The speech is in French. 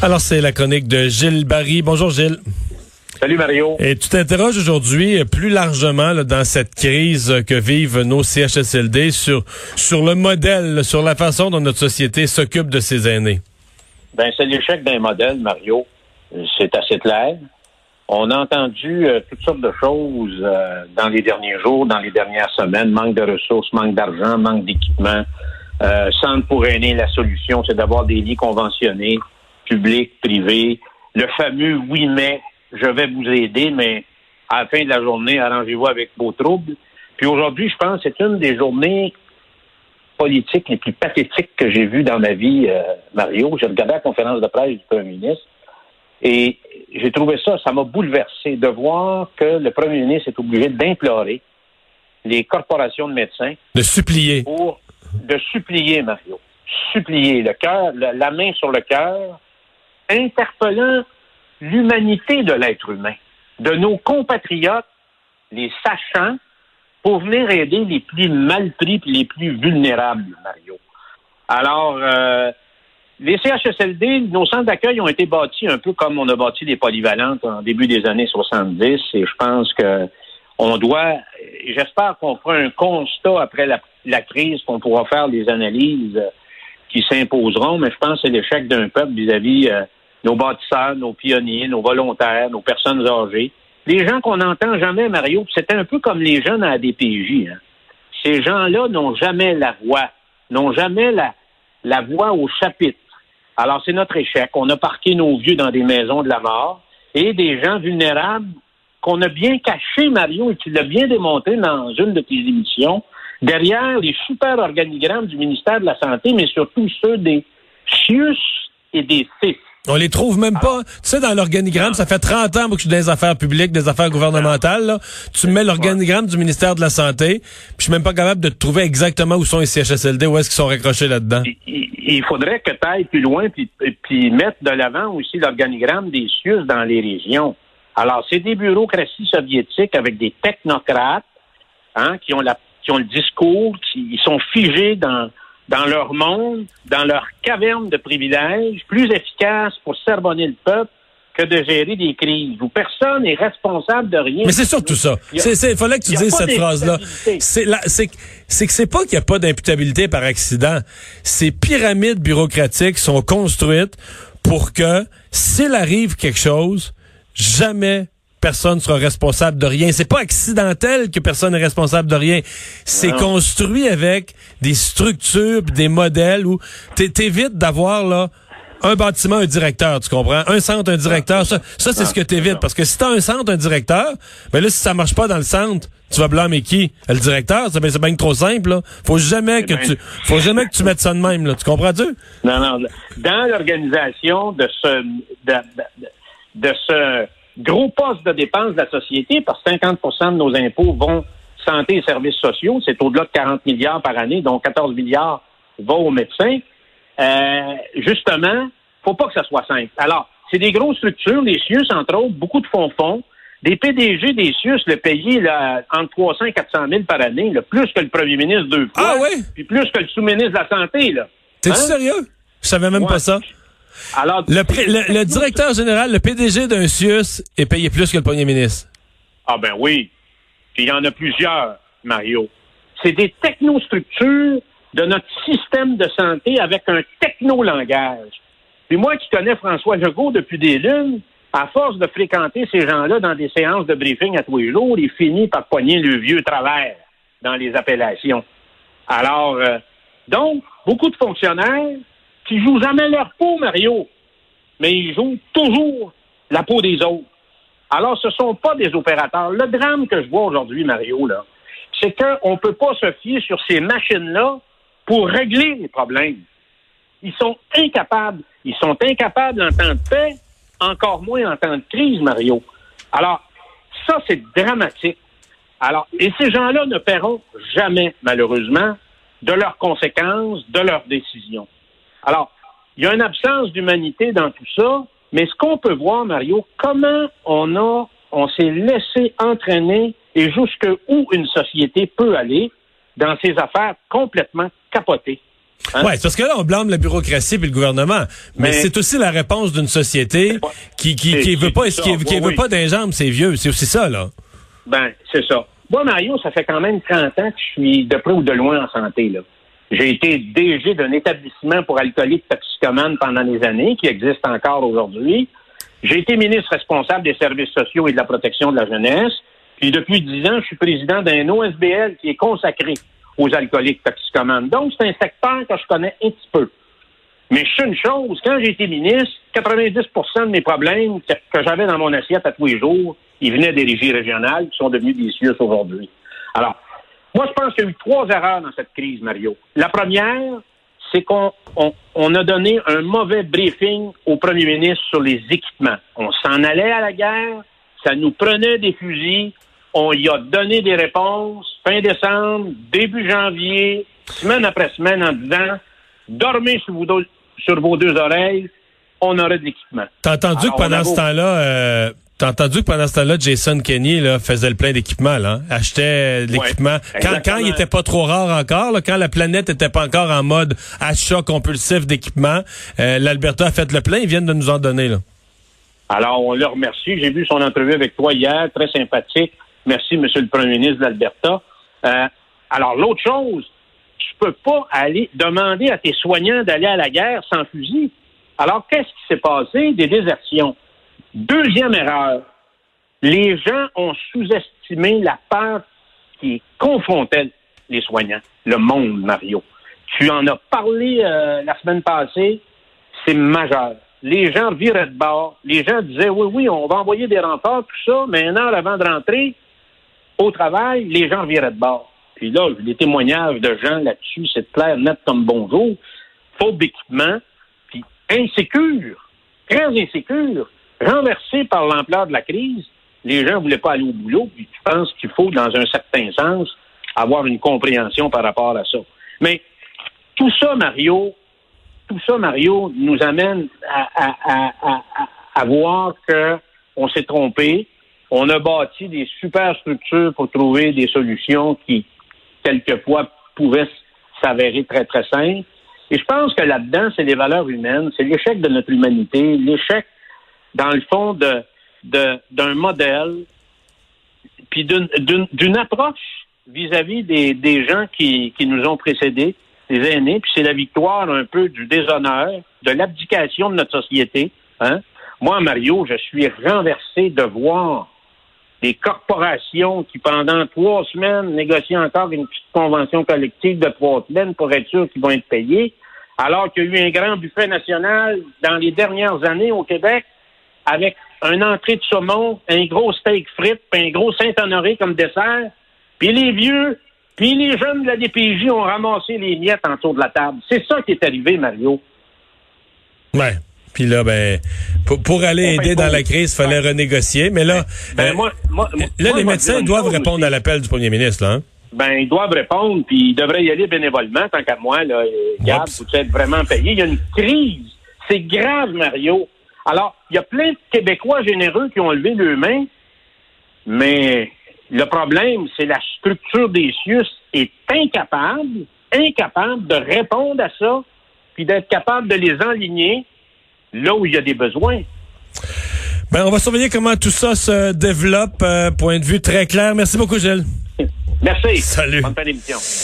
Alors, c'est la chronique de Gilles Barry. Bonjour, Gilles. Salut Mario. Et tu t'interroges aujourd'hui plus largement dans cette crise que vivent nos CHSLD sur, sur le modèle, sur la façon dont notre société s'occupe de ses aînés. Ben, c'est l'échec d'un modèle, Mario. C'est assez clair. On a entendu euh, toutes sortes de choses euh, dans les derniers jours, dans les dernières semaines. Manque de ressources, manque d'argent, manque d'équipement. Euh, centre pour aînés, la solution, c'est d'avoir des lits conventionnés public, privé. Le fameux oui, mais je vais vous aider, mais à la fin de la journée, arrangez-vous avec vos troubles. Puis aujourd'hui, je pense que c'est une des journées politiques les plus pathétiques que j'ai vues dans ma vie, euh, Mario. J'ai regardé la conférence de presse du Premier ministre et j'ai trouvé ça, ça m'a bouleversé de voir que le Premier ministre est obligé d'implorer les corporations de médecins. De supplier. Pour, de supplier, Mario. Supplier, le cœur, la main sur le cœur, interpellant l'humanité de l'être humain, de nos compatriotes, les sachants, pour venir aider les plus mal pris et les plus vulnérables, Mario. Alors, euh, les CHSLD, nos centres d'accueil ont été bâtis un peu comme on a bâti les polyvalentes en début des années 70 et je pense que on doit, j'espère qu'on fera un constat après la, crise, qu'on pourra faire des analyses qui s'imposeront, mais je pense que c'est l'échec d'un peuple vis-à-vis euh, nos bâtisseurs, nos pionniers, nos volontaires, nos personnes âgées. Les gens qu'on n'entend jamais, Mario, c'était un peu comme les jeunes à la DPJ. Hein. Ces gens-là n'ont jamais la voix, n'ont jamais la, la voix au chapitre. Alors, c'est notre échec. On a parqué nos vieux dans des maisons de la mort et des gens vulnérables qu'on a bien cachés, Mario, et tu l'as bien démontré dans une de tes émissions, derrière les super organigrammes du ministère de la Santé, mais surtout ceux des CIUS et des CIS. On les trouve même pas. Tu sais, dans l'organigramme, ça fait 30 ans que je suis dans les affaires publiques, des affaires gouvernementales. Tu mets l'organigramme du ministère de la Santé, puis je suis même pas capable de te trouver exactement où sont les CHSLD, où est-ce qu'ils sont raccrochés là-dedans. Il, faudrait que tu ailles plus loin, puis, puis mettre de l'avant aussi l'organigramme des CIUS dans les régions. Alors, c'est des bureaucraties soviétiques avec des technocrates hein, qui ont la qui ont le discours, qui sont figés dans dans leur monde, dans leur caverne de privilèges, plus efficace pour sermonner le peuple que de gérer des crises où personne n'est responsable de rien. Mais c'est surtout ça. Il fallait que tu dises cette phrase-là. C'est c'est que c'est pas qu'il n'y a pas d'imputabilité par accident. Ces pyramides bureaucratiques sont construites pour que s'il arrive quelque chose, jamais personne sera responsable de rien. C'est pas accidentel que personne n'est responsable de rien. C'est construit avec des structures, des modèles où t'évites d'avoir là un bâtiment, un directeur, tu comprends? Un centre, un directeur. Ça, ça c'est ce que t'évites. Parce que si t'as un centre, un directeur, ben là, si ça marche pas dans le centre, tu vas blâmer qui? Le directeur? C'est bien trop simple, là. Faut jamais que tu, faut jamais que tu mettes ça de même, là. Tu comprends-tu? Non, non. Dans l'organisation de ce, de, de ce, gros poste de dépenses de la société, parce que 50% de nos impôts vont santé et services sociaux, c'est au-delà de 40 milliards par année, dont 14 milliards vont aux médecins. Euh, justement, faut pas que ça soit simple. Alors, c'est des grosses structures, les CIUS, entre autres, beaucoup de fonds-fonds. Des PDG des CIUS le payaient là, entre 300 et 400 000 par année, là, plus que le premier ministre deux fois. Ah oui? Puis plus que le sous-ministre de la Santé. là. T'es hein? sérieux? Je savais même pas ça. Alors, le, directeur général, le PDG d'un CIUS est payé plus que le premier ministre. Ah ben oui. Puis il y en a plusieurs, Mario. C'est des technostructures de notre système de santé avec un techno-langage. Puis moi qui connais François Legault depuis des lunes, à force de fréquenter ces gens-là dans des séances de briefing à tous les jours, il finit par poigner le vieux travers dans les appellations. Alors, euh, donc, beaucoup de fonctionnaires qui jouent jamais leur peau, Mario, mais ils jouent toujours la peau des autres. Alors, ce ne sont pas des opérateurs. Le drame que je vois aujourd'hui, Mario, là, c'est qu'on ne peut pas se fier sur ces machines-là pour régler les problèmes. Ils sont incapables. Ils sont incapables en temps de paix, encore moins en temps de crise, Mario. Alors, ça, c'est dramatique. Alors, et ces gens-là ne paieront jamais, malheureusement, de leurs conséquences, de leurs décisions. Alors, il y a une absence d'humanité dans tout ça, mais ce qu'on peut voir, Mario, comment on a, on s'est laissé entraîner et jusqu'où une société peut aller dans ces affaires complètement capotées. Hein? Oui, parce que là, on blâme la bureaucratie et le gouvernement. Mais, c'est aussi la réponse d'une société qui qui, qui veut pas qui, qui veut pas c'est vieux. C'est aussi ça, là. Ben, c'est ça. Moi, Mario, ça fait quand même 30 ans que je suis de près ou de loin en santé, là. J'ai été DG d'un établissement pour alcooliques toxicomanes pendant des années, qui existe encore aujourd'hui. J'ai été ministre responsable des services sociaux et de la protection de la jeunesse. Puis depuis dix ans, je suis président d'un OSBL qui est consacré aux alcooliques toxicomanes. Donc, c'est un secteur que je connais un petit peu. Mais je sais une chose, quand j'ai été ministre, 90% de mes problèmes que j'avais dans mon assiette à tous les jours, ils venaient des régies régionales qui sont devenues délicieuses aujourd'hui. Alors, moi, je pense qu'il y a eu trois erreurs dans cette crise, Mario. La première, c'est qu'on a donné un mauvais briefing au premier ministre sur les équipements. On s'en allait à la guerre, ça nous prenait des fusils, on y a donné des réponses fin décembre, début janvier, semaine après semaine en disant dormez sur vos, deux, sur vos deux oreilles, on aurait de l'équipement. T'as entendu que pendant ce temps-là, euh, T'as entendu que pendant ce temps-là, Jason Kenny là, faisait le plein d'équipement, hein? achetait de l'équipement. quand, quand il était pas trop rare encore, quand la planète était pas encore en mode achat compulsif d'équipement, euh, l'Alberta a fait le plein. Ils viennent de nous en donner. Là. Alors, on le remercie. J'ai vu son entrevue avec toi hier, très sympathique. Merci, Monsieur le Premier ministre d'Alberta. Euh, alors, l'autre chose, tu peux pas aller demander à tes soignants d'aller à la guerre sans fusil. Alors, qu'est-ce qui s'est passé? Des désertions. Deuxième erreur, les gens ont sous-estimé la peur qui confrontait les soignants, le monde, Mario. Tu en as parlé euh, la semaine passée, c'est majeur. Les gens viraient de bord. Les gens disaient, oui, oui, on va envoyer des renforts, tout ça, mais une heure avant de rentrer au travail, les gens viraient de bord. Puis là, les témoignages de gens là-dessus, c'est clair, net comme bonjour. Faute d'équipement, puis insécure, très insécure renversé par l'ampleur de la crise, les gens ne voulaient pas aller au boulot, puis je pense qu'il faut, dans un certain sens, avoir une compréhension par rapport à ça. Mais tout ça, Mario, tout ça, Mario, nous amène à, voir qu'on s'est trompé. On a bâti des super structures pour trouver des solutions qui, quelquefois, pouvaient s'avérer très, très simples. Et je pense que là-dedans, c'est les valeurs humaines, c'est l'échec de notre humanité, l'échec dans le fond, de, d'un modèle, puis d'une approche vis-à-vis des, des gens qui, qui nous ont précédés, les aînés, puis c'est la victoire un peu du déshonneur, de l'abdication de notre société. Hein? Moi, Mario, je suis renversé de voir des corporations qui, pendant trois semaines, négocient encore une petite convention collective de trois semaines pour être sûr qu'ils vont être payés, alors qu'il y a eu un grand buffet national dans les dernières années au Québec avec un entrée de saumon, un gros steak frites, puis un gros Saint-Honoré comme dessert. Puis les vieux, puis les jeunes de la DPJ ont ramassé les miettes en dessous de la table. C'est ça qui est arrivé, Mario. Ouais. Puis là, ben, pour, aller aider dans la crise, il fallait renégocier. Mais là, ben, euh, là les médecins doivent répondre à l'appel du premier ministre, là. Hein? Ben, ils doivent répondre, puis ils devraient y aller bénévolement, tant qu'à moi, là. Gab, vous êtes vraiment payé. Il y a une crise. C'est grave, Mario. Alors, il y a plein de Québécois généreux qui ont levé leurs mains, mais le problème, c'est la structure des CIUS est incapable, incapable de répondre à ça, puis d'être capable de les enligner là où il y a des besoins. Ben, on va surveiller comment tout ça se développe. Euh, point de vue très clair. Merci beaucoup, Gilles. Merci. Salut. Bonne fin d'émission.